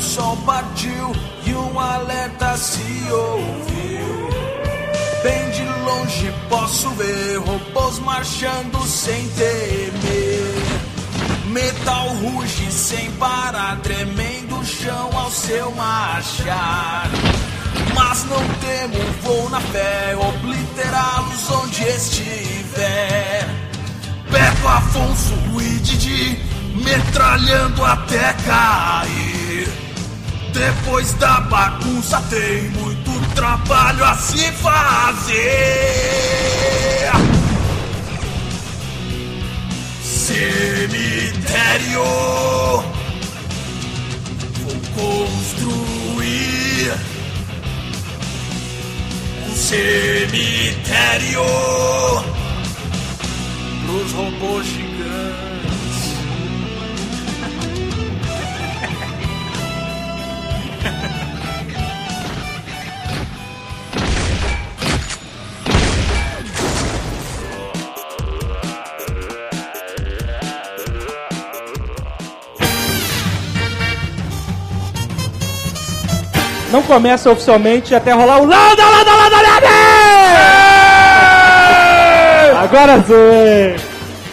som partiu e um alerta se ouviu. Bem de longe posso ver robôs marchando sem temer. Metal ruge sem parar, tremendo o chão ao seu marchar. Mas não temo, vou na fé, obliterá-los onde estiver. Beto, Afonso e Didi, metralhando até cair. Depois da bagunça tem muito trabalho a se fazer. Cemitério, vou construir um cemitério pros robôs gigantes. Começa oficialmente até rolar o Landa, Landa, Landa, Landa! Agora sim!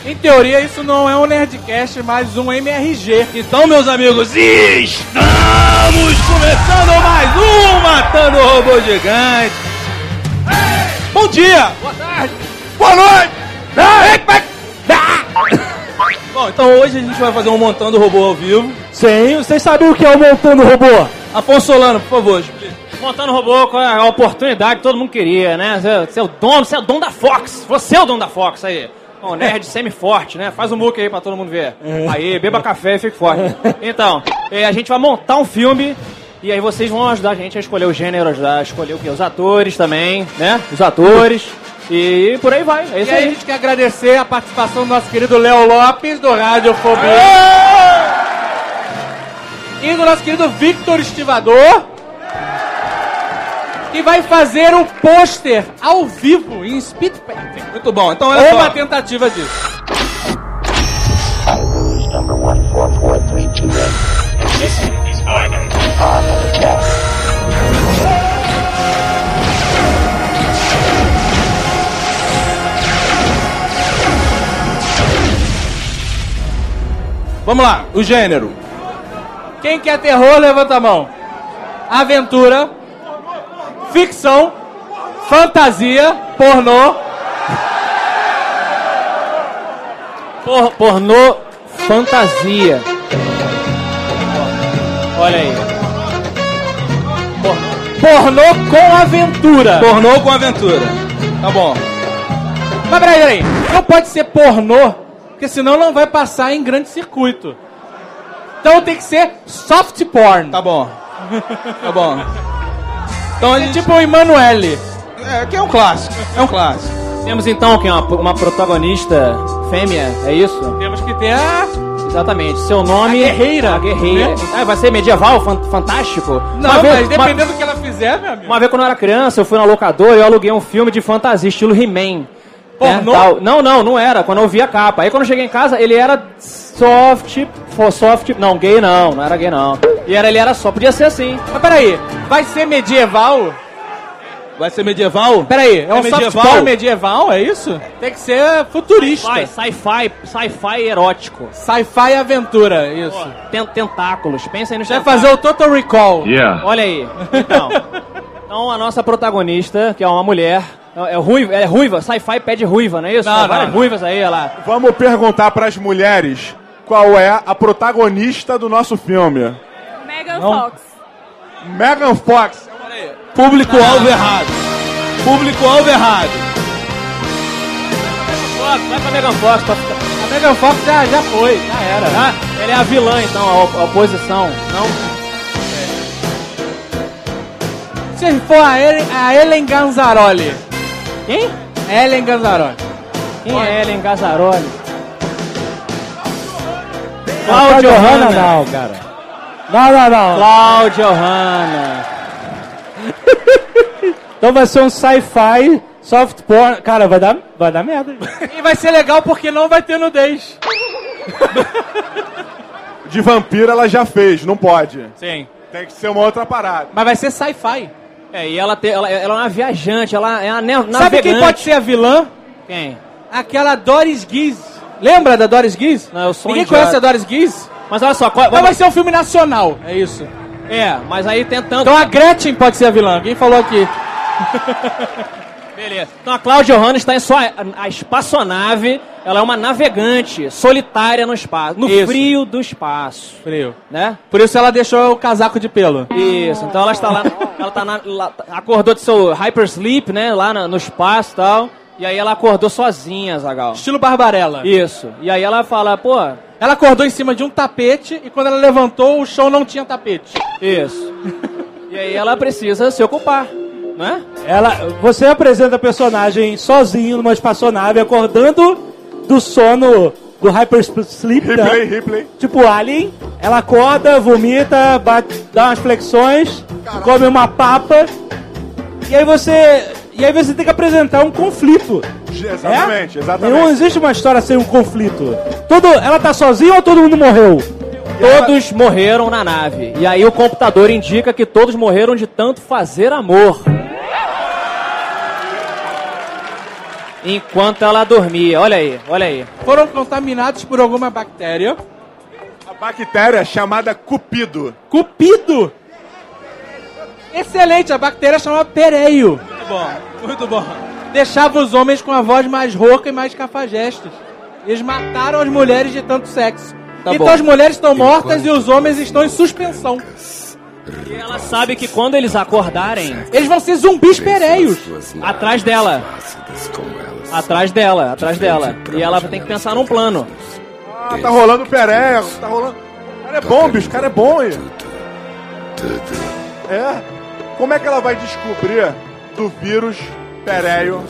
Em teoria, isso não é um Nerdcast, mas um MRG. Então, meus amigos, estamos começando mais um Matando Robô Gigante. Bom dia! Boa tarde! Boa noite! Bom, então hoje a gente vai fazer um Montando Robô ao vivo. Sim, vocês sabem o que é o montando robô? Afonso Solano, por favor, explique. Montando robô com a oportunidade que todo mundo queria, né? Você, você é o dono, você é o dono da Fox. Você é o dono da Fox aí. Bom, nerd semi-forte, né? Faz o um muque aí pra todo mundo ver. Aí, beba café e fique forte. Então, eh, a gente vai montar um filme e aí vocês vão ajudar a gente a escolher o gênero, ajudar a escolher o quê? Os atores também, né? Os atores. E por aí vai. É isso E aí a aí. gente quer agradecer a participação do nosso querido Léo Lopes, do Radiofobia. E do nosso querido Victor Estivador, que vai fazer o pôster ao vivo em speed painting. Muito bom. Então, só. uma tentativa disso. Vamos lá, o gênero. Quem quer terror, levanta a mão. Aventura, ficção, fantasia, pornô. Por- pornô fantasia. Olha aí. Pornô com aventura. Pornô com aventura. Tá bom. Mas peraí, peraí. Não pode ser pornô, porque senão não vai passar em grande circuito. Então tem que ser soft porn. Tá bom. Tá bom. Então a É gente... tipo o Emanuele. É, que é um clássico. É um clássico. Temos então aqui uma, uma protagonista fêmea, é isso? Temos que ter a... Exatamente. Seu nome. A guerreira. A guerreira. Né? Ah, vai ser medieval, fan- fantástico? Não, Uma vez- mas uma- dependendo do que ela fizer, meu amigo. Uma vez quando eu era criança, eu fui na locadora e eu aluguei um filme de fantasia, estilo He-Man. Pornô? É, tal. Não, não, não era. Quando eu vi a capa. Aí quando eu cheguei em casa, ele era soft, for soft, não, gay não, não era gay não. E era, ele era só, podia ser assim. Mas peraí, vai ser medieval? Vai ser medieval? Peraí, é um medieval? medieval, é isso? Tem que ser futurista. Sci-fi, sci-fi erótico. Sci-fi aventura, isso. Ten- tentáculos, pensa aí no Vai fazer o Total Recall. Olha aí. Então, então a nossa protagonista, que é uma mulher, é, é ruiva, é ruiva, sci-fi pede ruiva, não é isso? Não, Tem várias não. ruivas aí, olha lá. Vamos perguntar pras mulheres qual é a protagonista do nosso filme. Megan Não. Fox. Megan Fox. Público-alvo errado. Público-alvo errado. Fox, vai pra Megan Fox. Pra... A Megan Fox já, já foi, já era. Ah, ela é a vilã, então, a, op- a oposição. Não? Se for a Ellen, a Ellen Ganzaroli. Quem? Ellen Ganzaroli. Quem é Ellen Gazzaroli? Cláudio Hanna Hanna. não, cara. Não, não, não. Cláudia Hanna. Então vai ser um sci-fi, soft porn. Cara, vai dar, vai dar merda. E vai ser legal porque não vai ter nudez. De vampiro ela já fez, não pode. Sim. Tem que ser uma outra parada. Mas vai ser sci-fi. É, e ela, te, ela, ela é uma viajante, ela é uma navegante. Sabe quem pode ser a vilã? Quem? Aquela Doris Guiz. Lembra da Doris Guiz? Não, eu sou Ninguém conhece a Doris Guiz? Mas olha só, qual, vai ser um filme nacional, é isso. é, mas aí tentando... Então a Gretchen pode ser a vilã. Quem falou aqui? Beleza. Então a Cláudia Johanna está em sua a espaçonave, ela é uma navegante solitária no espaço, no Isso. frio do espaço, Frio. né? Por isso ela deixou o casaco de pelo. Isso, então ela está lá, ela tá na, lá- acordou de seu hypersleep, né, lá na- no espaço e tal, e aí ela acordou sozinha, Zagal. Estilo Barbarella. Isso, e aí ela fala, pô, Ela acordou em cima de um tapete e quando ela levantou, o chão não tinha tapete. isso. E aí ela precisa se ocupar, né? Ela, você apresenta a personagem sozinho numa espaçonave, acordando do sono do hypersleep, né? Replay, replay. tipo Alien. Ela acorda, vomita, bate- dá umas flexões, come uma papa. E aí você, e aí você tem que apresentar um conflito. Exatamente, é? exatamente. Não existe uma história sem um conflito. Todo, ela tá sozinha ou todo mundo morreu? Todos morreram na nave. E aí o computador indica que todos morreram de tanto fazer amor. Enquanto ela dormia. Olha aí, olha aí. Foram contaminados por alguma bactéria. A bactéria chamada Cupido. Cupido! Excelente, a bactéria chama Pereio. Muito bom, muito bom. Deixava os homens com a voz mais rouca e mais cafajestes. Eles mataram as mulheres de tanto sexo. Tá então bom. as mulheres estão mortas e os homens estão em suspensão. E ela sabe que quando eles acordarem, Eles vão ser zumbis pereios. atrás dela. Atrás dela, atrás dela. E ela tem que pensar num plano. Ah, tá rolando perego, tá rolando. O cara é bom, bicho, o cara é bom aí. É. Como é que ela vai descobrir do vírus pereio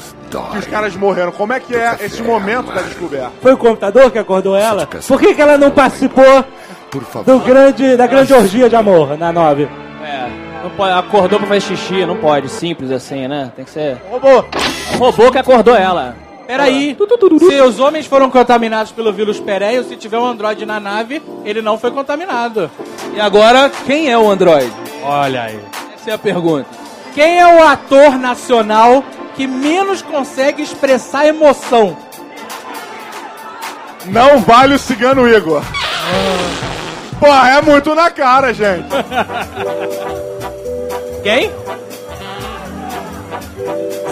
que os caras morreram? Como é que é esse momento da descoberta? Foi o computador que acordou ela? Por que, que ela não participou Por favor. do grande, da grande orgia de amor na nove? É. Não pode, acordou pra fazer xixi, não pode. Simples assim, né? Tem que ser. Robô, robô que acordou ela. peraí. Se os homens foram contaminados pelo vírus pereio, se tiver um androide na nave, ele não foi contaminado. E agora, quem é o Android? Olha aí. Essa é a pergunta. Quem é o ator nacional que menos consegue expressar emoção? Não vale o cigano Igor. Porra, é muito na cara, gente. Quem?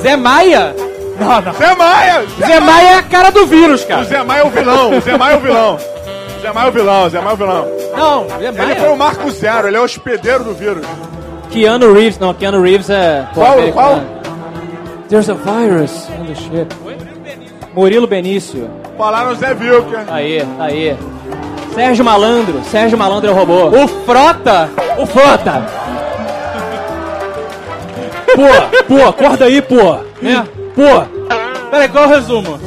Zé Maia? Não, não. Zé Maia! Zé Maia é a cara do vírus, O cara. Zé Maia é o vilão, o Zé Maia é o vilão. O Zé Maia é o vilão, o Zé Maia é o vilão. Não, Zé Ele foi o Maia. Marco Zero, ele é o hospedeiro do vírus. Keanu Reeves, não, Keanu Reeves é. pô, Qual, americano. qual? There's a virus in the ship. Murilo Benício. Falaram Zé Vilker. Aí, aí. Sérgio Malandro. Sérgio Malandro é o robô. O Frota. O Frota. Pô, pô, acorda aí, pô. Né? Pô. Peraí, qual é o resumo?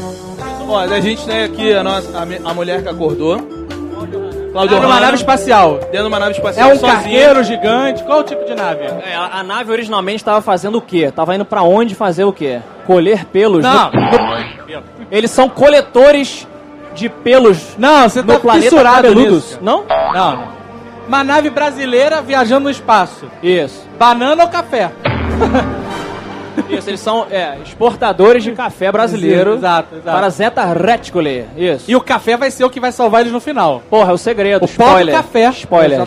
Ó, a gente tem aqui a, nossa, a, a mulher que acordou. É Claudio uma Hanna, nave espacial. Dentro de uma nave É espacial um sozinha. cargueiro gigante. Qual o tipo de nave? É, a, a nave originalmente estava fazendo o quê? Tava indo pra onde fazer o quê? Colher pelos. Não. No- Eles são coletores de pelos Não, você no tá planeta fissurado nisso. Não? Não, não. Uma nave brasileira viajando no espaço. Isso. Banana ou café? Isso, eles são é, exportadores de café brasileiro Exato, exato. para Zeta Reticuli. Isso. E o café vai ser o que vai salvar eles no final. Porra, é o segredo. O spoiler. café. Spoiler.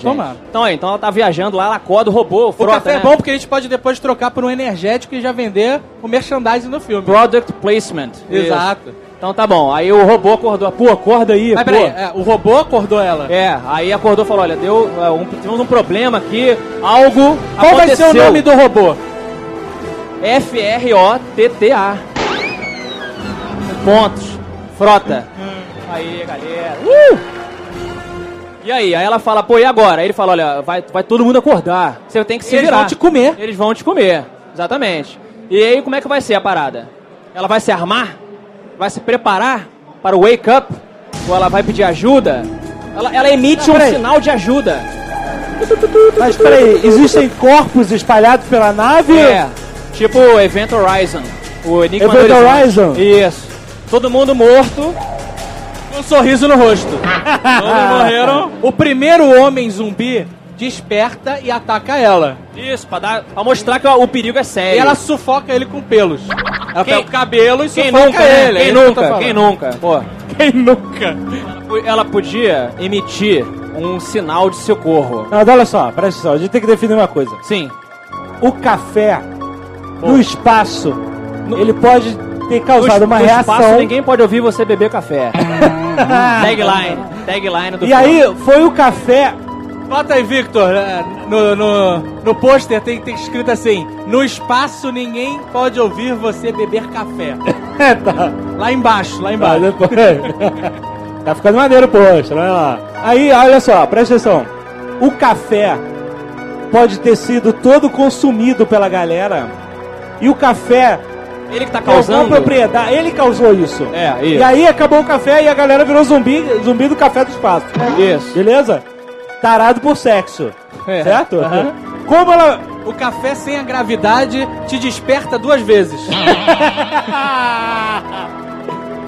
Então, é, então ela tá viajando lá, ela acorda o robô, o O frota, café é né? bom porque a gente pode depois trocar por um energético e já vender o merchandising no filme. Product placement. Exato. Isso. Então tá bom. Aí o robô acordou. Pô, acorda aí, Mas pô. peraí, é, o robô acordou ela. É, aí acordou e falou, olha, deu, é, um, tivemos um problema aqui, algo Qual vai ser o aconteceu. nome do robô? F-R-O-T-T-A. Pontos. Frota. Aí, galera. Uh! E aí, aí ela fala, pô, e agora? Aí ele fala, olha, vai, vai todo mundo acordar. Você tem que se Eles virar. vão te comer. Eles vão te comer, exatamente. E aí, como é que vai ser a parada? Ela vai se armar? Vai se preparar para o wake up? Ou ela vai pedir ajuda? Ela, ela emite Ah, um sinal de ajuda. Mas peraí, existem corpos espalhados pela nave? É, tipo o Event Horizon. O Enigma do Event Horizonte. Horizon? Isso. Todo mundo morto. Com um sorriso no rosto. Todos morreram. O primeiro homem zumbi desperta e ataca ela. Isso, pra, dar, pra mostrar que o, perigo é sério. E ela sufoca ele com pelos. Ela Quem- pega o cabelo e quem sufoca nunca, né? ele. é Quem que tô nunca? falando. Quem nunca? Pô, Quem nunca? ela podia emitir um sinal de socorro. Não, olha só, presta atenção, a gente tem que definir uma coisa. Sim. O café no espaço, ele pode ter causado No- uma no reação. Espaço, ninguém pode ouvir você beber café. tagline. Tagline do E filme. aí, foi o café. Bota aí, Victor. é, No, no, no pôster tem, tem escrito assim: No espaço ninguém pode ouvir você beber café. É, tá. Lá embaixo, lá Tá, embaixo. depois... tá ficando maneiro o post, olha lá. Aí, olha só, presta atenção. O café pode ter sido todo consumido pela galera. E o café Ele que tá causou causando. propriedade. Ele causou isso. É, E isso. aí acabou o café e a galera virou zumbi, zumbi do café do espaço. Isso. Beleza? Tarado por sexo. É. Certo? Aham. Como ela. O café sem a gravidade te desperta duas vezes.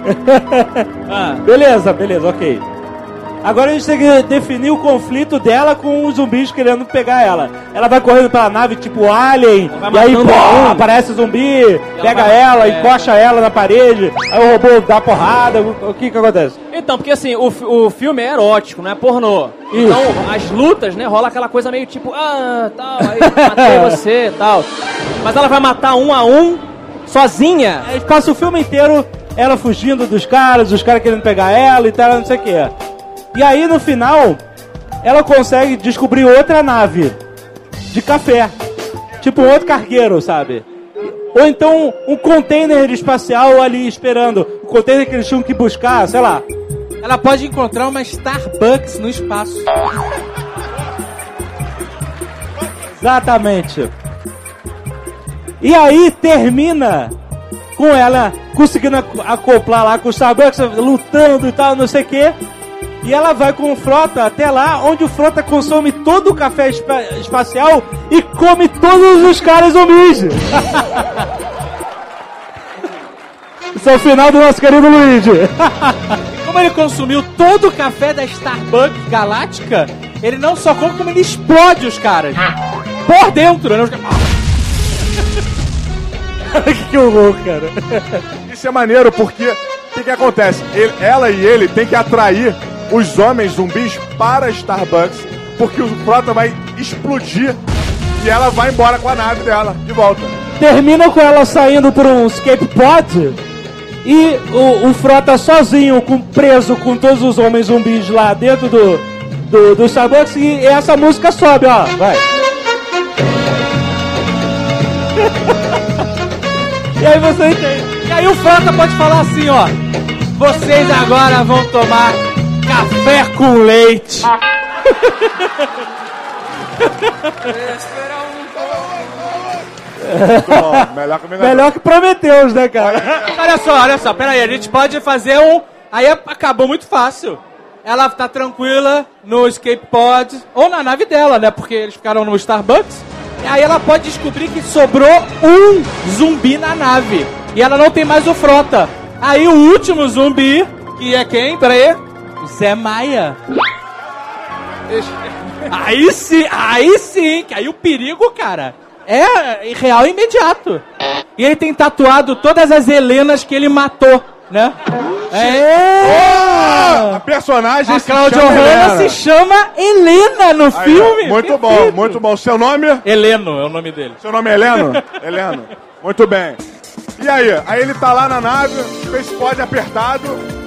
Ah, Beleza, beleza, ok. Agora a gente tem que definir o conflito dela com os zumbis querendo pegar ela. Ela vai correndo pela nave tipo Alien, e aí pô, aparece o zumbi, pega vai- ela, é. encoxa ela na parede, aí o robô dá porrada, o, que que acontece? Então, porque assim, o, o filme é erótico, não é pornô. Isso. Então, as lutas, né, rola aquela coisa meio tipo, ah, tal, aí matei você, tal. Mas ela vai matar um a um, sozinha. Aí passa o filme inteiro ela fugindo dos caras, os caras querendo pegar ela e tal, não sei o que. E aí no final, ela consegue descobrir outra nave de café. Tipo um outro cargueiro, sabe? Ou então um container espacial ali esperando. O container que eles tinham que buscar, sei lá. Ela pode encontrar uma Starbucks no espaço. Exatamente. E aí termina com ela conseguindo ac- acoplar lá com o Starbucks, lutando e tal, não sei o quê. E ela vai com o Frota até lá, onde o Frota consome todo o café espa- espacial e come todos os caras zumbis. Isso é o final do nosso querido Luigi. Como ele consumiu todo o café da Starbucks Galáctica, ele não só come, como ele explode os caras. Por dentro, né? Que horror, cara. Isso é maneiro porque o que, que acontece? Ele- ela e ele tem que atrair os homens zumbis para a Starbucks, porque o Frota vai explodir e ela vai embora com a nave dela de volta. termina com ela saindo por um escape pod e o, o Frota sozinho, com, preso com todos os homens zumbis lá dentro do, do, do Starbucks e essa música sobe, ó. Vai. e aí você entende. E aí o Frota pode falar assim, ó. Vocês agora vão tomar café com leite. Bom, melhor que Vingador. Melhor que Prometeus, né, cara? Olha só, olha só, pera aí, a gente pode fazer um. Aí acabou muito fácil. Ela tá tranquila no escape pod, ou na nave dela, né? Porque eles ficaram no Starbucks. E aí ela pode descobrir que sobrou um zumbi na nave. E ela não tem mais o frota. Aí o último zumbi, que é quem? Pera aí. O Zé Maia. Aí sim, aí sim, que aí o perigo, cara, é real e imediato. E ele tem tatuado todas as Helenas que ele matou, né? É! A personagem A se Cláudia chama Hanna se chama Helena no Aí, filme. Muito bom, Perfeito. muito bom. Seu nome? Heleno é o nome dele. Seu nome é Heleno? Heleno. Muito bem. E aí? Aí ele tá lá na nave, Space Pod apertado.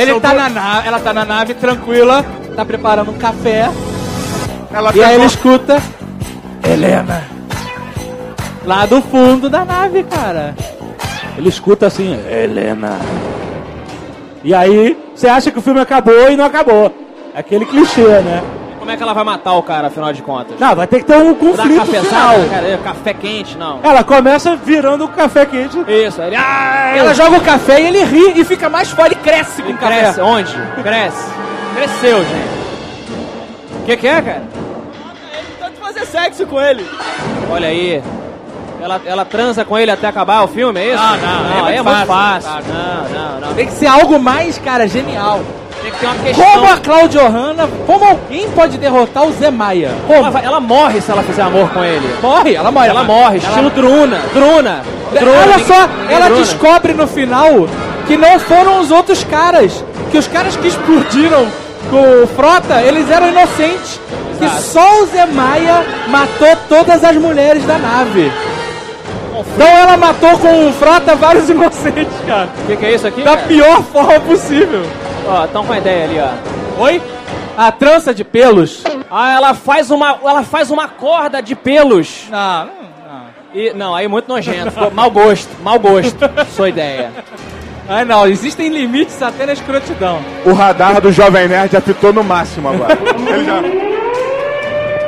Ele tá na nave, ela tá na nave tranquila, tá preparando um café. Ela E aí ele escuta Helena. Lá do fundo da nave, cara. Ele escuta assim, Helena. E aí, você acha que o filme acabou e não acabou. Aquele clichê, né? Como é que ela vai matar o cara, afinal de contas? Não, vai ter que ter um conflito final. cafezada, cara, é, café quente, não. Ela começa virando o café quente. Isso, aí ele, ah, Ela joga o café e ele ri e fica mais forte e cresce com ele o café. cresce, onde? Cresce. Cresceu, gente. O que, que é, cara? Pode fazer sexo com ele. Olha aí. Ela, ela transa com ele até acabar o filme, é isso? Não, não, não é é muito muito fácil, fácil. Não, não, não. Tem que ser algo mais, cara, genial. Tem que ter uma questão. Como a Claudio Hanna, como alguém pode derrotar o Zé Maia? Ela, Como? vai- ela morre se ela fizer amor com ele. Morre, ela morre. Ela morre, estilo Druna. Druna. Druna. Olha tem- só, tem ela Druna. descobre no final que não foram os outros caras. Que os caras que explodiram com o Frota, eles eram inocentes. Que Exato. só o Zé Maia matou todas as mulheres da nave. Então ela matou com o Frota vários inocentes, cara. O que, que é isso aqui? Da cara? pior forma possível. Ó, tão com a ideia ali, ó. Oi? A trança de pelos. Ah, ela faz uma, ela faz uma corda de pelos. Não, não, não. E, não, aí muito nojento. Ficou mau gosto, mau gosto. Sua ideia. Ai não, existem limites até na escrotidão. O radar do Jovem Nerd apitou no máximo agora. Ele já...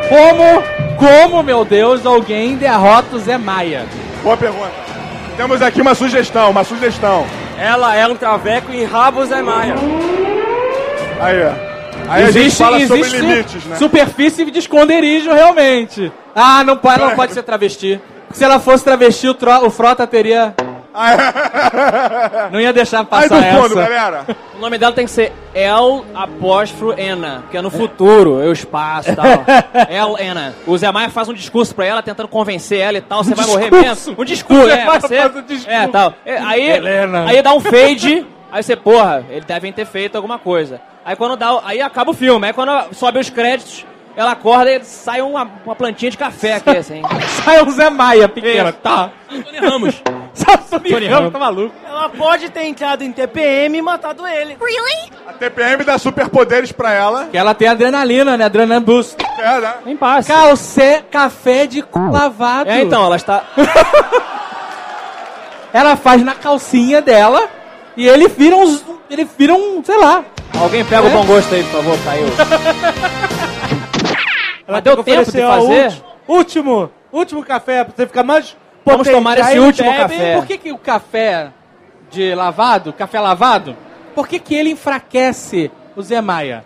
Como, como, meu Deus, alguém derrota o Zé Maia? Boa pergunta. Temos aqui uma sugestão, uma sugestão. Ela é um traveco e rabo Zé Maia. Aí, ó. Aí a gente fala sobre limites, né? superfície de esconderijo, realmente. Ah, não ela não pode ser travesti. Se ela fosse travesti, o, tro- o Frota teria... Não ia deixar Aí passar do fundo, essa. galera. O nome dela tem que ser El apóstrofo Ena, que é no futuro, é o espaço e tal. El Ena. O Zé Maia faz um discurso pra ela, tentando convencer ela e tal. Você vai morrer mesmo? Um discurso, O Zé é. Você, faz um discurso. É, tal. É, aí, Helena. aí dá um fade, aí você, porra, eles devem ter feito alguma coisa. Aí quando dá, aí acaba o filme. Aí quando sobe os créditos, ela acorda e sai uma, uma plantinha de café aqui, assim. Sai o Zé Maia pequena. Isso. Tá. Tony Ramos. Tony Tony Ramos, Ramos. tá maluco. Ela pode ter entrado em TPM e matado ele. A TPM dá superpoderes pra ela. Que ela tem adrenalina, né? Adrenalina boost. É, né? Nem passa. Calcé, café de cu lavado. É, então, ela está... Ela faz na calcinha dela e ele vira uns. Ele vira um, sei lá. Alguém pega o bom gosto aí, por favor, caiu. Mas deu tempo de fazer? Último, último, último café pra você ficar mais Vamos tomar esse último bebe, café. Por que, que o café de lavado, café lavado, por que, que ele enfraquece o Zé Maia?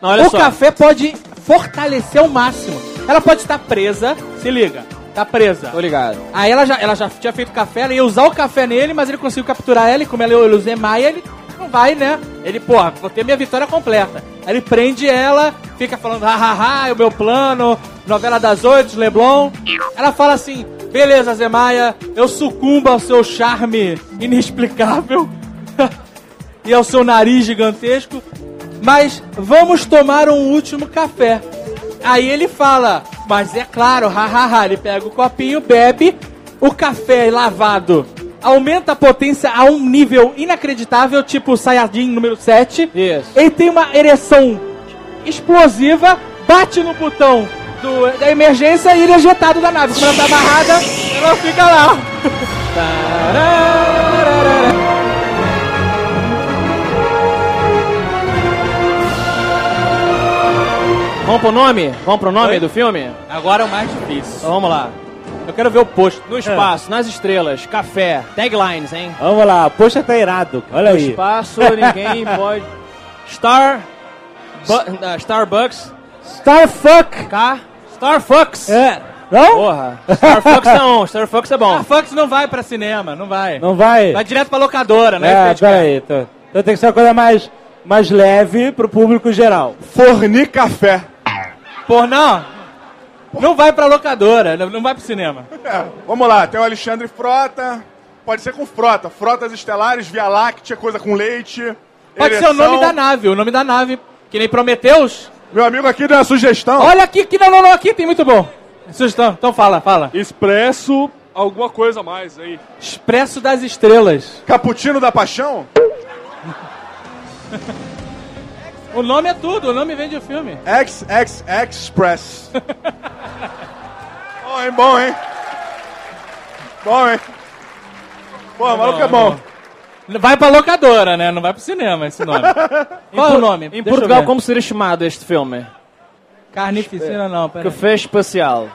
Não, o só. café pode fortalecer ao máximo. Ela pode estar presa, se liga, tá presa. Tô ligado. Aí ela já, ela já tinha feito café, ela ia usar o café nele, mas ele conseguiu capturar ela e como ela é o Zé Maia, ele não vai, né? Ele, porra, vou ter minha vitória completa. Aí ele prende ela, fica falando, hahaha, é o meu plano, novela das oito, Leblon. Ela fala assim, beleza, Zé Maia, eu sucumbo ao seu charme inexplicável e ao seu nariz gigantesco, mas vamos tomar um último café. Aí ele fala, mas é claro, hahaha, ele pega o copinho, bebe, o café lavado aumenta a potência a um nível inacreditável, tipo Saiyajin número 7. Isso. Ele tem uma ereção explosiva, bate no botão do- da emergência e ele é ejetado da nave. Como ela tá amarrada, ela fica lá. Vamos pro nome? Vamos pro nome do filme? Agora é o mais difícil. Então vamos lá. Eu quero ver o posto. No espaço, nas estrelas, café, taglines, hein? Vamos lá, poxa, tá irado. Olha No aí. espaço, ninguém pode. Star. Bu- Starbucks. Starfuck. K. Starfucks. É. Não? Porra. Starfucks é bom, Starfucks é bom. Fox não vai pra cinema, não vai. Não vai? Vai direto pra locadora, né? É, peraí. Então, então tem que ser uma coisa mais, mais leve pro público geral. Fornir café. Pô, não. Não vai pra locadora, não não vai pro cinema. É, vamos lá, tem o Alexandre Frota. Pode ser com Frota. Frotas Estelares, Via Láctea, coisa com leite. Pode ser o ereção. nome da nave, o nome da nave. Que nem Prometeus. Meu amigo aqui deu uma sugestão. Olha aqui, que não, não, não, aqui tem muito bom. Sugestão, então fala, fala. Expresso alguma coisa a mais aí. Expresso das Estrelas. Caputino da Paixão? O nome é tudo, o nome vem de filme. XX Express. bom, hein? Bom, hein? Bom, hein? Pô, maluco é bom. Vai pra locadora, né? Não vai pro cinema esse nome. Qual é o nome? Em Deixa Portugal, como seria chamado este filme? Carnificina não, peraí. Café especial.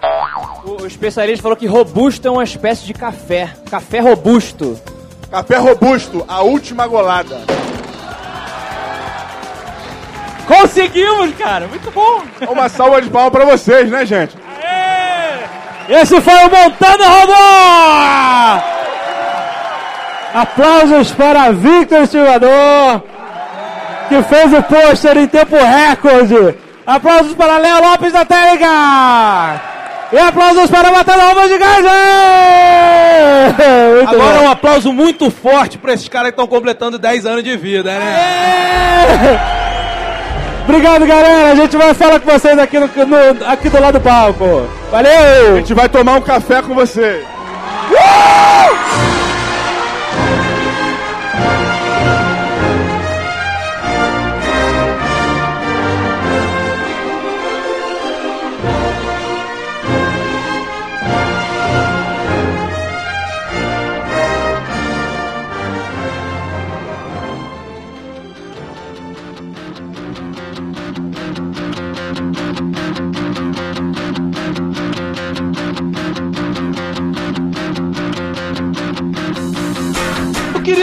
O, o especialista falou que robusto é uma espécie de café. Café robusto. Café Robusto, a última golada. Conseguimos, cara! Muito bom! Uma salva de palmas pra vocês, né, gente? Esse foi o Montando Robô! Aplausos para Victor Silvador. que fez o pôster em tempo recorde. Aplausos para Léo Lopes da Técnica! E aplausos para Matando Almas de Gás! Agora bom. um aplauso muito forte pra esses caras que estão completando 10 anos de vida, né? Obrigado, galera. A gente vai falar com vocês aqui, no, no- aqui do lado do palco. A Valeu! gente vai tomar um café com você. O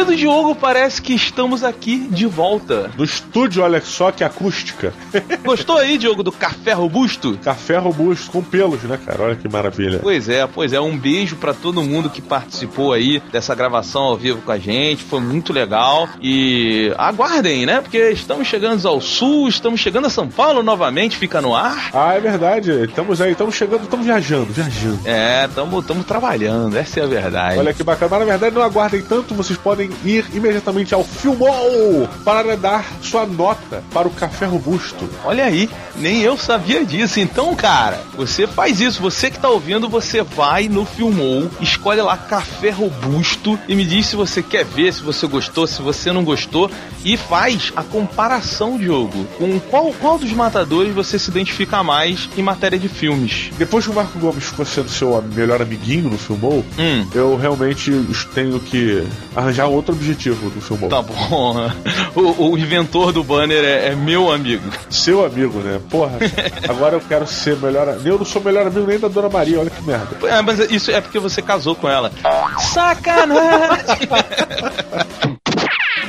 querido Diogo, parece que estamos aqui de volta. No estúdio, olha só que acústica. Gostou aí, Diogo, do café robusto? Café robusto com pelos, né, cara? Olha que maravilha. Pois é, pois é. Um beijo pra todo mundo que participou aí dessa gravação ao vivo com a gente. Foi muito legal. E aguardem, né? Porque estamos chegando ao sul, estamos chegando a São Paulo novamente, fica no ar. Ah, é verdade. Estamos aí, estamos chegando, estamos viajando, viajando. É, estamos trabalhando, essa é a verdade. Olha que bacana. Mas na verdade não aguardem tanto, vocês podem ir imediatamente ao Filmou para dar sua nota para o Café Robusto. Olha aí, nem eu sabia disso. Então, cara, você faz isso. Você que tá ouvindo, você vai no Filmou, escolhe lá Café Robusto e me diz se você quer ver, se você gostou, se você não gostou e faz a comparação, Diogo, com qual, qual dos matadores você se identifica mais em matéria de filmes. Depois que o Marco Gomes ficou sendo seu melhor amiguinho no Filmou, Hum. eu realmente tenho que arranjar outro objetivo no Filmou. Tá bom. O, o inventor do banner é, é meu amigo. Seu amigo, né? Porra, agora eu quero ser melhor. Eu não sou melhor amigo nem da Dona Maria, olha que merda. É, mas isso é porque você casou com ela. Sacanagem!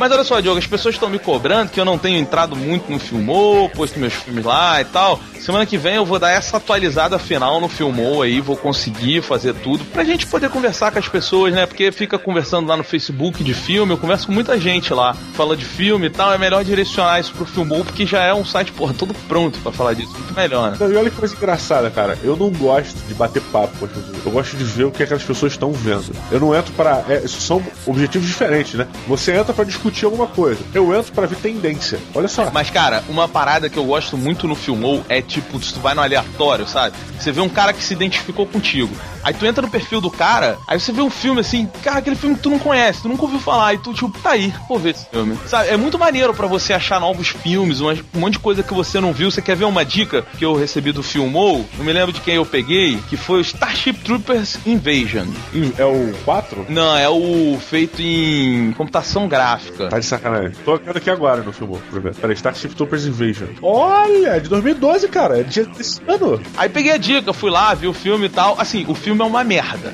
Mas olha só, Diogo, as pessoas estão me cobrando que eu não tenho entrado muito no Filmou, posto meus filmes lá e tal. Semana que vem eu vou dar essa atualizada final no Filmou aí, vou conseguir fazer tudo pra gente poder conversar com as pessoas, né? Porque fica conversando lá no Facebook de filme, eu converso com muita gente lá, fala de filme e tal, é melhor direcionar isso pro Filmou, porque já é um site, porra, todo pronto pra falar disso, muito melhor, né? E olha que coisa engraçada, cara. Eu não gosto de bater papo com as pessoas. Eu gosto de ver o que aquelas pessoas estão vendo. Eu não entro para. É, são objetivos diferentes, né? Você entra pra discutir alguma coisa. Eu entro pra ver tendência. Olha só. Mas, cara, uma parada que eu gosto muito no Filmou é tipo, se tu vai no aleatório, sabe? Você vê um cara que se identificou contigo. Aí tu entra no perfil do cara, aí você vê um filme assim, cara, aquele filme que tu não conhece, tu nunca ouviu falar, e tu, tipo, tá aí, vou ver esse filme. Sabe? É muito maneiro pra você achar novos filmes, um monte de coisa que você não viu. Você quer ver uma dica que eu recebi do Filmou? Não me lembro de quem eu peguei, que foi o Starship Troopers Invasion. É o 4? Não, é o feito em computação gráfica. Tá de sacanagem. Tô aqui agora no filme. Peraí, Starship Troopers Invasion. Olha, de 2012, cara. É de desse ano. Aí peguei a dica, fui lá, vi o filme e tal. Assim, o filme é uma merda.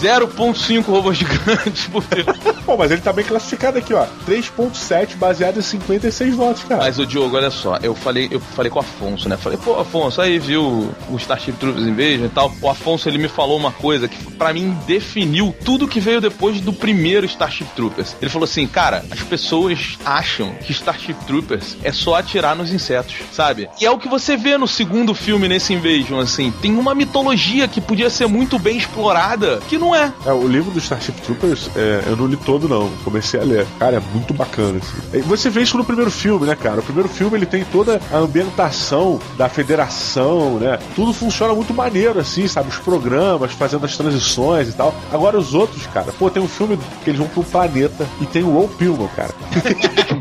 0.5 robôs gigantes por. Pô, mas ele tá bem classificado aqui, ó. 3.7 baseado em 56 votos, cara. Mas o Diogo, olha só, eu falei, eu falei com o Afonso, né? Falei, pô, Afonso, aí viu o Starship Troopers Invasion e tal. O Afonso ele me falou uma coisa que pra mim definiu tudo que veio depois do primeiro Starship Troopers. Ele falou assim, cara, as pessoas acham que Starship Troopers é só atirar nos insetos, sabe? E é o que você vê no segundo filme nesse Invasion, assim, tem uma mitologia que podia ser muito bem explorada, que não é. É, o livro do Starship Troopers, é, eu não li todo, não. Comecei a ler. Cara, é muito bacana. Assim. Você vê isso no primeiro filme, né, cara? O primeiro filme ele tem toda a ambientação da federação, né? Tudo funciona muito maneiro, assim, sabe? Os programas, fazendo as transições e tal. Agora os outros, cara, pô, tem um filme que eles vão pro planeta e tem o Ron Pillman, cara.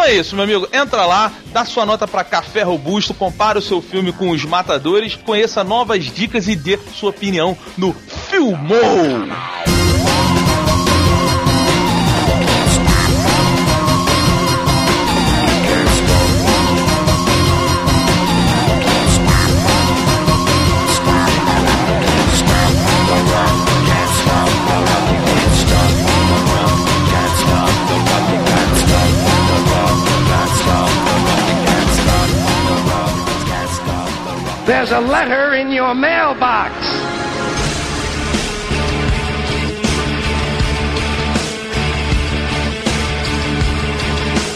Então é isso, meu amigo. Entra lá, dá sua nota pra Café Robusto, compara o seu filme com Os Matadores, conheça novas dicas e dê sua opinião no Filmou! There's a letter in your mailbox.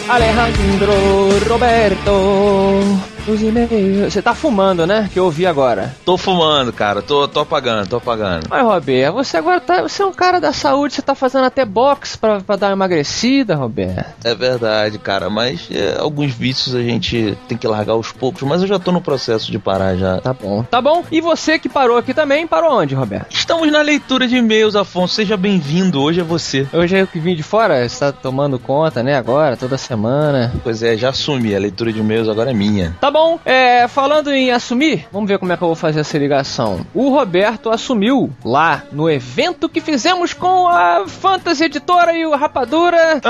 Alejandro Roberto. Os e-mails. Você tá fumando, né? Que eu ouvi agora. Tô fumando, cara. Tô, tô apagando, tô apagando. Mas, Roberto, você agora tá. Você é um cara da saúde, você tá fazendo até box pra, pra dar uma emagrecida, Roberto. É verdade, cara. Mas é, alguns vícios a gente tem que largar aos poucos. Mas eu já tô no processo de parar já. Tá bom. Tá bom. E você que parou aqui também, parou onde, Roberto? Estamos na leitura de e-mails, Afonso. Seja bem-vindo. Hoje é você. Hoje é eu que vim de fora, você tá tomando conta, né? Agora, toda semana. Pois é, já assumi. A leitura de e-mails agora é minha. Tá bom, é, falando em assumir, vamos ver como é que eu vou fazer essa ligação. O Roberto assumiu lá no evento que fizemos com a Fantasy Editora e o Rapadura.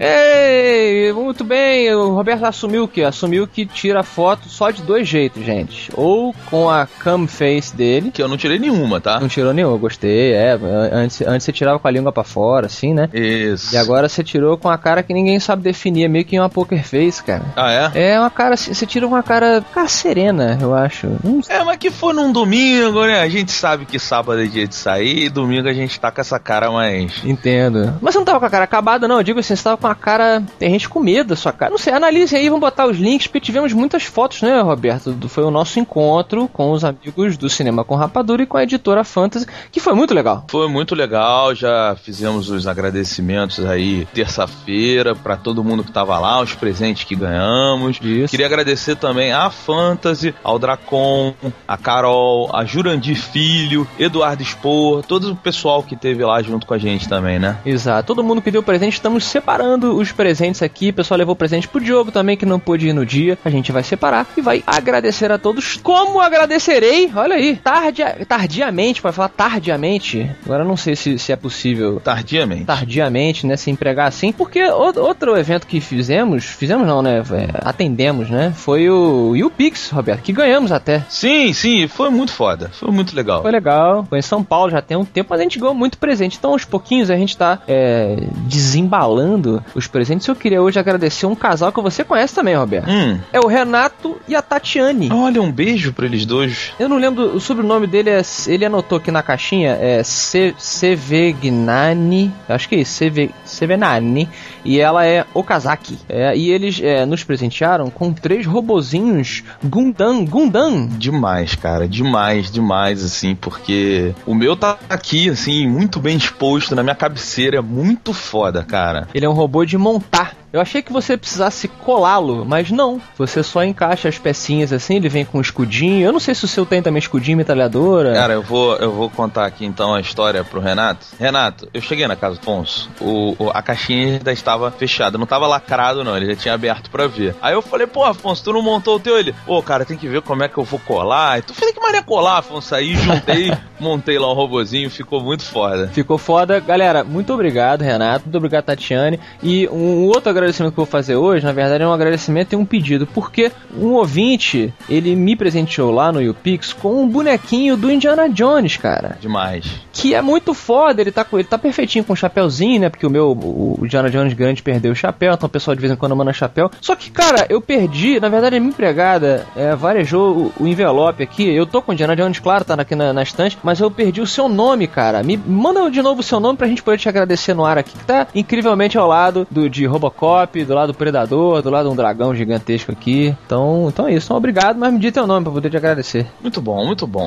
Ei, muito bem. O Roberto assumiu o que? Assumiu que tira foto só de dois jeitos, gente. Ou com a cam face dele. Que eu não tirei nenhuma, tá? Não tirou nenhuma, eu gostei. É, antes, antes você tirava com a língua pra fora, assim, né? Isso. E agora você tirou com a cara que ninguém sabe definir, é meio que uma poker face, cara. Ah, é? É uma cara, você tira uma cara, cara serena, eu acho. Hum, É, mas que for num domingo, né? A gente sabe que sábado é dia de sair e domingo a gente tá com essa cara mais. Entendo. Mas você não tava com a cara acabada, não. Eu digo assim, você tava com a cara. Tem gente com medo da sua cara. Não sei, analise aí, vamos botar os links, porque tivemos muitas fotos, né, Roberto? Do- Foi o nosso encontro com os amigos do Cinema com Rapadura e com a editora Fantasy, que foi muito legal. Foi muito legal, já fizemos os agradecimentos aí terça-feira pra todo mundo que tava lá, os presentes que ganhamos. Isso. Queria agradecer também à Fantasy, ao Dracon, a Carol, a Jurandir Filho, Eduardo Expor, todo o pessoal que teve lá junto com a gente também, né? Exato. Todo mundo que deu presente, estamos separando os presentes aqui. O pessoal levou presente pro Diogo também, que não pôde ir no dia. A gente vai separar e vai agradecer a todos. Como agradecerei, olha aí, tardia, tardiamente, para falar tardiamente. Agora não sei se, se é possível Tardiamente. tardiamente, né, se empregar assim, porque outro evento que fizemos, fizemos não, né, é, atendemos, né, foi o YouPix, Roberto, que ganhamos até. Sim, sim, foi muito foda. Foi muito legal. Foi legal, foi em São Paulo já tem um tempo, mas a gente ganhou muito presente. Então, aos pouquinhos, a gente tá é, desembalando os presentes. Eu queria hoje agradecer um casal que você conhece também, Roberto. Hum. É o Renato e a Tatiane. Olha, um beijo pra eles dois. Eu não lembro, o sobrenome dele é. Ele anotou aqui na caixinha, é Se- Sevegnani. Acho que é isso, Seve, Sevenani. E ela é Okazaki. É, e eles é, nos presentearam com três robozinhos Gundam. Gundam! Demais, cara, demais, demais, assim, porque o meu tá aqui, assim, muito bem exposto na minha cabeceira, é muito foda, cara. Ele é um robô de montar. Eu achei que você precisasse colá-lo, mas não. Você só encaixa as pecinhas assim, ele vem com um escudinho. Eu não sei se o seu tem também escudinho, metralhadora. Cara, eu vou, eu vou contar aqui então a história pro Renato. Renato, eu cheguei na casa do Afonso, o, o- a caixinha ainda estava fechada, não estava lacrado não, ele já tinha aberto pra ver. Aí eu falei, pô, Afonso, tu não montou o teu? Ele, pô, cara, tem que ver como é que eu vou colar. E tu falei que maria colar, Afonso, aí juntei, montei lá um robozinho, ficou muito foda. Ficou foda. Galera, muito obrigado, Renato. Muito obrigado, Tatiane. E um outro agradecimento que eu vou fazer hoje, na verdade, é um agradecimento e um pedido. Porque um ouvinte, ele me presenteou lá no YouPix com um bonequinho do Indiana Jones, cara. Demais. Que é muito foda, ele tá, com, ele tá perfeitinho com o chapéuzinho, né? Porque o meu, o o Indiana Jones grande perdeu o chapéu, então o pessoal de vez em quando manda chapéu. Só que, cara, eu perdi, na verdade a minha empregada é, varejou o, o envelope aqui. Eu tô com o Indiana Jones, claro, tá aqui na, na estante, mas eu perdi o seu nome, cara. Me manda de novo o seu nome pra gente poder te agradecer no ar aqui, que tá incrivelmente ao lado do de Robocop, do lado do Predador, do lado de um dragão gigantesco aqui. Então, então é isso. Então, obrigado, mas me diga teu nome pra poder te agradecer. Muito bom, muito bom.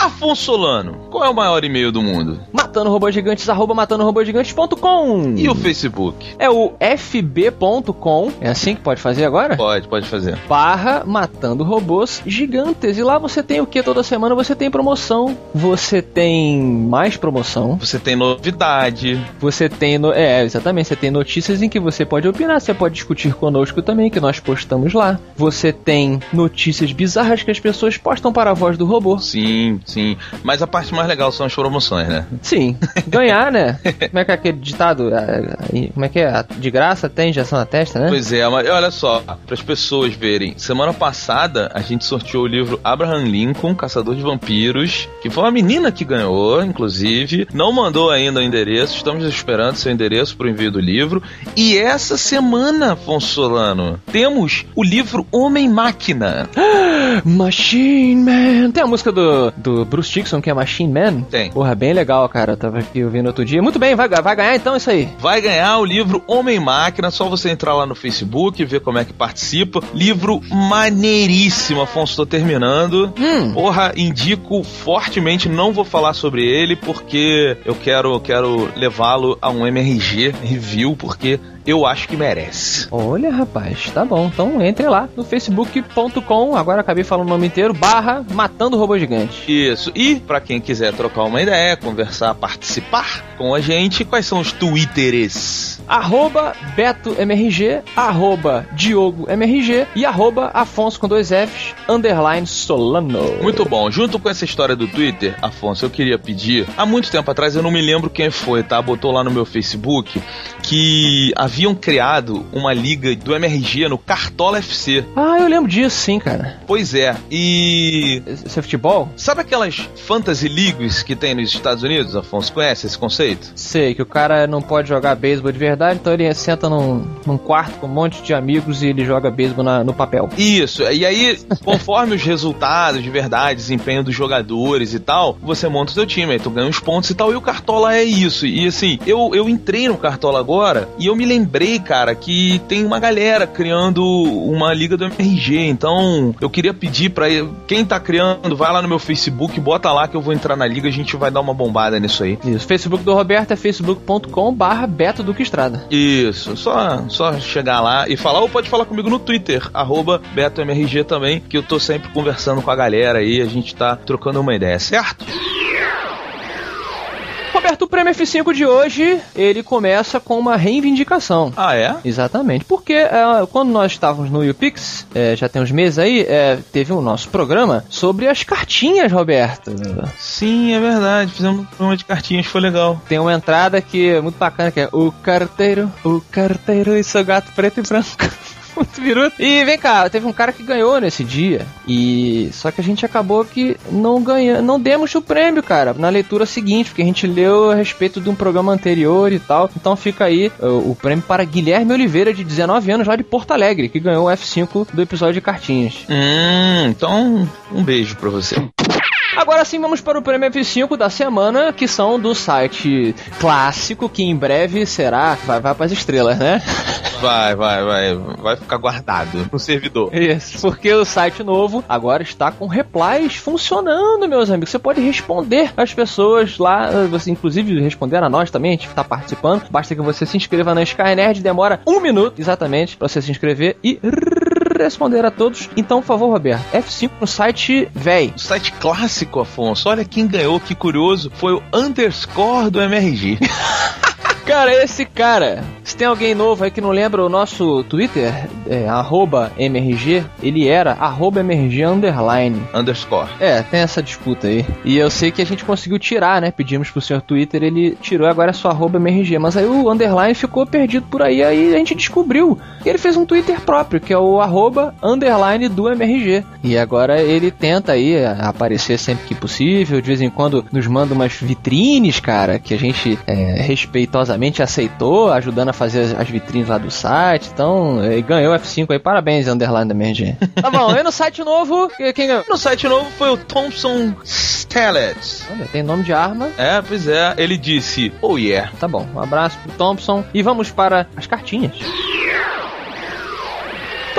Afonso Solano, qual é o maior e-mail do mundo? Matando Robôs Gigantes, arroba matandorobogigantes.com E o Facebook? É o fb.com, é assim que pode fazer agora? Pode, pode fazer. Barra Matando Robôs Gigantes. E lá você tem o que toda semana? Você tem promoção, você tem mais promoção, Você tem novidade. você tem. No... É, exatamente, você tem notícias em que você pode opinar, você pode discutir conosco também, que nós postamos lá. Você tem notícias bizarras que as pessoas postam para a voz do robô. Sim, sim. Mas a parte mais legal são as promoções, né? Sim, ganhar, né? Como é que é aquele ditado? Ah, ah, Como é que é? De graça tem injeção na testa, né? Pois é, mas olha só, para as pessoas verem, semana passada a gente sorteou o livro Abraham Lincoln, Caçador de Vampiros, que foi uma menina que ganhou, inclusive, não mandou ainda o endereço, estamos esperando seu endereço para o envio do livro. E essa semana, Afonso Solano, temos o livro Homem-Máquina. Machine Man. Tem a música do, do Bruce Dixon, que é Machine Man? Tem. Porra, bem legal, cara. Eu tava aqui ouvindo outro dia. Muito bem, vai, vai ganhar então isso aí. Vai ganhar o livro Homem-Máquina, só você entrar lá no Facebook, ver como é que participa. Livro maneiríssimo, Afonso, tô terminando. Hum. Porra, indico fortemente, não vou falar sobre ele, porque eu quero, quero levá-lo a um MRG review, porque eu acho que merece. Olha, rapaz, tá bom. Então entre lá no facebook.com, agora acabei falando o nome inteiro, barra Matando Robô Gigante. Isso. E pra quem quiser trocar uma ideia, conversar, participar com a gente, quais são os twitters? Arroba BetoMRG, arroba DiogoMRG e arroba Afonso com dois Fs, underline Solano. Muito bom. Junto com essa história do Twitter, Afonso, eu queria pedir. Há muito tempo atrás, eu não me lembro quem foi, tá? Botou lá no meu Facebook que haviam criado uma liga do MRG no Cartola FC. Ah, eu lembro disso, sim, cara. Pois é. E. Isso é futebol? Sabe aquelas fantasy leagues que tem nos Estados Unidos, Afonso? Conhece esse conceito? Sei, que o cara não pode jogar beisebol de verdade, então ele senta num, num quarto com um monte de amigos e ele joga beisebol na- no papel. Isso, e aí, conforme os resultados de verdade, desempenho dos jogadores e tal, você monta o seu time, aí tu ganha os pontos e tal, e o Cartola é isso. E assim, eu, eu entrei no Cartola agora e eu me lembrei, cara, que tem uma galera criando uma liga do MRG, então eu queria pedir pra quem tá criando, vai lá no meu Facebook, bota lá que eu vou entrar na liga, a gente vai dar uma bombada nisso aí. Isso, Facebook do Roberto é facebook.com barra Beto Duque Estrada. Isso, só, só chegar lá e falar, ou pode falar comigo no Twitter, arroba BetoMRG também, que eu tô sempre conversando com a galera aí, a gente tá trocando uma ideia, certo? Prêmio F5 de hoje, ele começa com uma reivindicação. Ah, é? Exatamente, porque é, quando nós estávamos no YouPix, é, já tem uns meses aí, é, teve o nosso programa sobre as cartinhas, Roberto. Sim, é verdade, fizemos um programa de cartinhas, foi legal. Tem uma entrada que é muito bacana, que é o carteiro, o carteiro e seu gato preto e branco. Muito viruto. E vem cá, teve um cara que ganhou nesse dia. E só que a gente acabou que não ganhamos, não demos o prêmio, cara, na leitura seguinte, porque a gente leu a respeito de um programa anterior e tal. Então fica aí o, o prêmio para Guilherme Oliveira, de 19 anos, lá de Porto Alegre, que ganhou o F5 do episódio de cartinhas. Hum, então um beijo pra você. Agora sim, vamos para o prêmio F5 da semana, que são do site clássico, que em breve será. Vai, vai para as estrelas, né? Vai, vai, vai, vai ficar guardado no servidor. Isso, porque o site novo agora está com replies funcionando, meus amigos. Você pode responder às pessoas lá, você inclusive responder a nós também, a gente está participando. Basta que você se inscreva na Skynerd, demora um minuto exatamente para você se inscrever e responder a todos. Então, por favor, Roberto, F5 no site véi. O site clássico, Afonso, olha quem ganhou, que curioso, foi o underscore do MRG. Cara, esse cara, se tem alguém novo aí que não lembra o nosso Twitter, é, arroba MRG, ele era arroba MRG underline. Underscore. É, tem essa disputa aí. E eu sei que a gente conseguiu tirar, né? Pedimos pro senhor Twitter, ele tirou, agora é só arroba MRG. Mas aí o underline ficou perdido por aí, aí a gente descobriu. E ele fez um Twitter próprio, que é o arroba underline do MRG. E agora ele tenta aí aparecer sempre que possível, de vez em quando nos manda umas vitrines, cara, que a gente é, respeitosamente aceitou, ajudando a fazer as, vitrines lá do site. Então, ele ganhou F5 aí. Parabéns, underline da MRG. tá bom, e no site novo, que- quem ganhou? No site novo foi o Thompson Stellet. Olha, tem nome de arma. É, pois é, ele disse, oh yeah. Tá bom, um abraço pro Thompson e vamos para as cartinhas.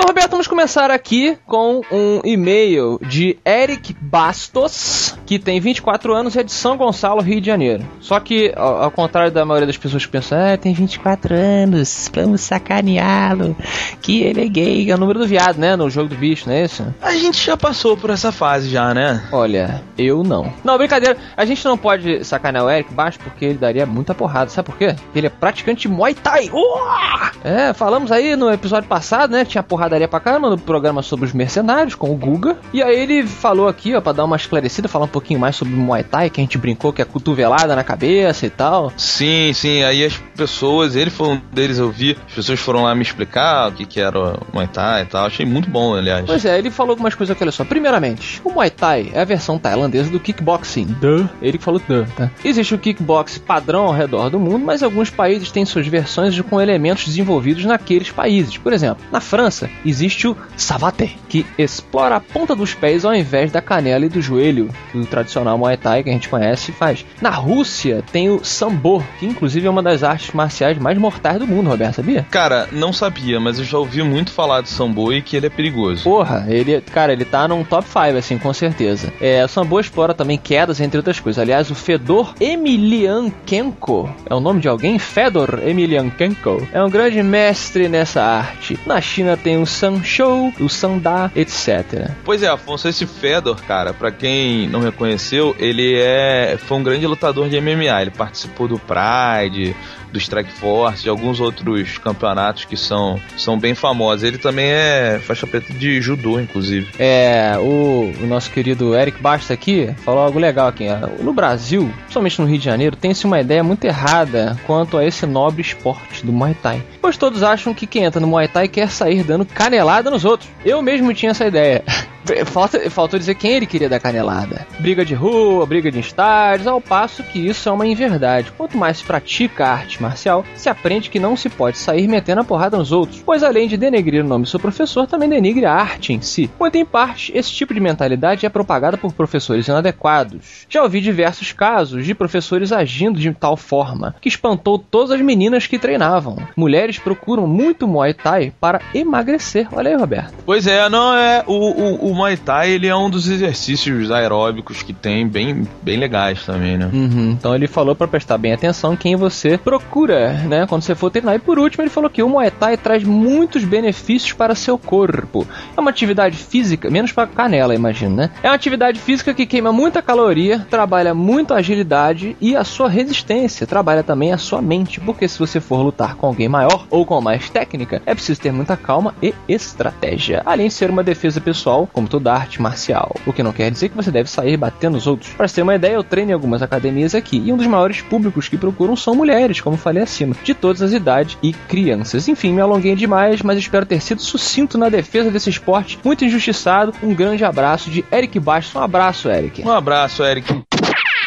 Então, Roberto, vamos começar aqui com um e-mail de Eric Bastos, que tem 24 anos e é de São Gonçalo, Rio de Janeiro. Só que, ao, ao contrário da maioria das pessoas que pensam, ah, tem 24 anos, vamos sacaneá-lo, que ele é gay, é o número do viado, né, no jogo do bicho, não é isso? A gente já passou por essa fase já, né? Olha, eu não. Não, brincadeira. A gente não pode sacanear o Eric baixo porque ele daria muita porrada. Sabe por quê? Ele é praticante de Muay Thai. Uá! É, falamos aí no episódio passado, né? Tinha porradaria pra caramba no programa sobre os mercenários com o Guga. E aí ele falou aqui, ó, pra dar uma esclarecida, falar um pouquinho mais sobre o Muay Thai, que a gente brincou que é cotovelada na cabeça e tal. Sim, sim, aí as pessoas, ele foi um deles eu vi, as pessoas foram lá me explicar o que que era o Muay Thai e tal, achei muito bom, aliás. Pois é, ele falou algumas coisas aqui, olha só. Primeiramente, o Muay Thai é a versão tailandesa do kickboxing. Duh. Ele que falou duh, tá? Existe o kickbox padrão ao redor do mundo, mas alguns países têm suas versões com elementos desenvolvidos naqueles países. Por exemplo, na França existe o savate, que explora a ponta dos pés ao invés da canela e do joelho. Tu tradicional Muay Thai que a gente conhece, faz. Na Rússia tem o Sambo, que inclusive é uma das artes marciais mais mortais do mundo, Roberto, sabia? Cara, não sabia, mas eu já ouvi muito falar de Sambo e que ele é perigoso. Porra, ele, cara, ele tá num top 5, assim, com certeza. É, o Sambo explora também quedas, entre outras coisas. Aliás, o Fedor Emelianenko é o nome de alguém? Fedor Emelianenko é um grande mestre nessa arte. Na China tem o Sanshou, o Sanda, etc. Pois é, Afonso, esse Fedor, cara, pra quem não reconheceu, ele é foi um grande lutador de MMA. Ele participou do Pride, do Strike Force, de alguns outros campeonatos que são, são bem famosos. Ele também é faixa preta de judô, inclusive. É, o, o nosso querido Eric Basta aqui falou algo legal aqui. No Brasil, principalmente no Rio de Janeiro, tem-se uma ideia muito errada quanto a esse nobre esporte do Muay Thai. Pois todos acham que quem entra no Muay Thai quer sair dando canelada nos outros. Eu mesmo tinha essa ideia. Falta, faltou dizer quem ele queria dar canelada. Briga de rua, briga de estádios, ao passo que isso é uma inverdade. Quanto mais se pratica a arte marcial, se aprende que não se pode sair metendo a porrada nos outros, pois além de denegrir o nome do seu professor, também denigre a arte em si. Muito em parte, esse tipo de mentalidade é propagada por professores inadequados. Já ouvi diversos casos de professores agindo de tal forma que espantou todas as meninas que treinavam. Mulheres procuram muito Muay Thai para emagrecer. Olha aí, Roberto. Pois é, não é. O, o, o Muay Thai ele é um dos exercícios aeróbicos que tem, bem, bem legais também, né? Uhum, Então ele falou para prestar bem atenção quem você procura, né? Quando você for treinar. E por último, ele falou que o Muay Thai traz muitos benefícios para seu corpo. É uma atividade física, menos para canela, imagino, né? É uma atividade física que queima muita caloria, trabalha muito a agilidade e a sua resistência. Trabalha também a sua mente, porque se você for lutar com alguém maior ou com mais técnica, é preciso ter muita calma e estratégia. Além de ser uma defesa pessoal, como toda arte marcial. O que não quer dizer que você deve sair batendo os outros. Para ter uma ideia, eu treino em algumas academias aqui e um dos maiores públicos que procuram são mulheres, como falei acima, de todas as idades e crianças. Enfim, me alonguei demais, mas espero ter sido sucinto na defesa desse esporte muito injustiçado. Um grande abraço de Eric Bastos. Um abraço, Eric. Um abraço, Eric.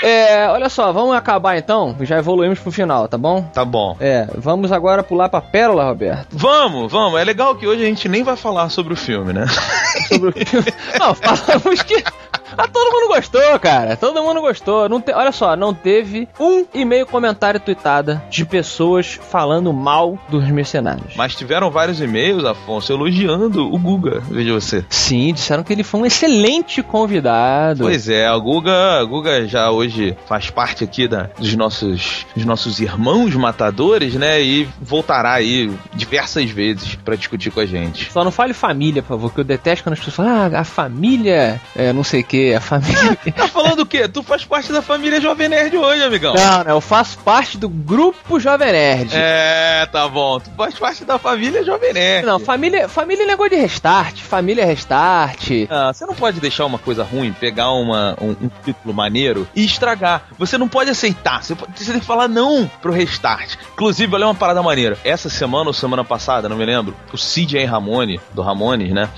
É, olha só, vamos acabar então. Já evoluímos pro final, tá bom? Tá bom. É, vamos agora pular pra Pérola, Roberto. Vamos, vamos. É legal que hoje a gente nem vai falar sobre o filme, né? Sobre o filme. Não, falamos que. Ah, todo mundo gostou, cara. Todo mundo gostou. Não te... Olha só, não teve um e-mail comentário tweetada de pessoas falando mal dos mercenários. Mas tiveram vários e-mails, Afonso, elogiando o Guga, veja você. Sim, disseram que ele foi um excelente convidado. Pois é, a Guga, Guga já hoje faz parte aqui da, dos, nossos, dos nossos irmãos matadores, né? E voltará aí diversas vezes pra discutir com a gente. Só não fale família, por favor, que eu detesto quando as pessoas falam, ah, a família, é, não sei o que, a família. Tá falando o quê? Tu faz parte da família Jovem Nerd hoje, amigão. Não, não, eu faço parte do grupo Jovem Nerd. É, tá bom. Tu faz parte da família Jovem Nerd. Não, família, família é negócio de restart, família é restart. Ah, você não pode deixar uma coisa ruim, pegar uma, um, um título maneiro e estragar. Você não pode aceitar. Você, pode- você tem que falar não pro restart. Inclusive, olha uma parada maneira. Essa semana ou semana passada, não me lembro, o CJ Ramone, do Ramones, né?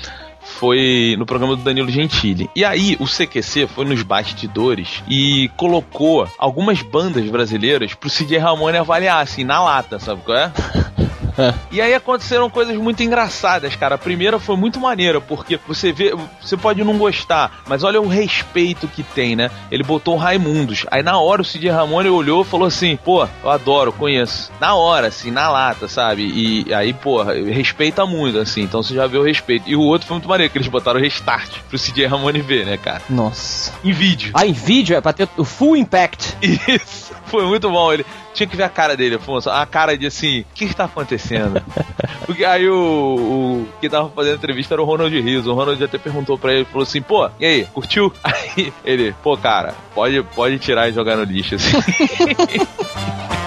Foi no programa do Danilo Gentili. E aí, o CQC foi nos bastidores e colocou algumas bandas brasileiras pro CJ Ramone avaliar, assim, na lata, sabe qual é? E aí aconteceram coisas muito engraçadas, cara. A primeira foi muito maneira, porque você vê, você pode não gostar, mas olha o respeito que tem, né? Ele botou o Raimundos. Aí na hora o Cid Ramone olhou e falou assim: pô, eu adoro, conheço. Na hora, assim, na lata, sabe? E aí, pô, respeita muito, assim. Então você já vê o respeito. E o outro foi muito maneiro, que eles botaram o restart pro Cid Ramone ver, né, cara? Nossa. Em vídeo. Ah, em vídeo é pra ter o full impact. Isso, foi muito bom. Ele tinha que ver a cara dele, Afonso. A cara de assim, o que está acontecendo? Porque aí o, o que tava fazendo a entrevista era o Ronald Rios. O Ronald até perguntou pra ele, falou assim, pô, e aí, curtiu? Aí ele, pô, cara, pode, pode tirar e jogar no lixo, assim.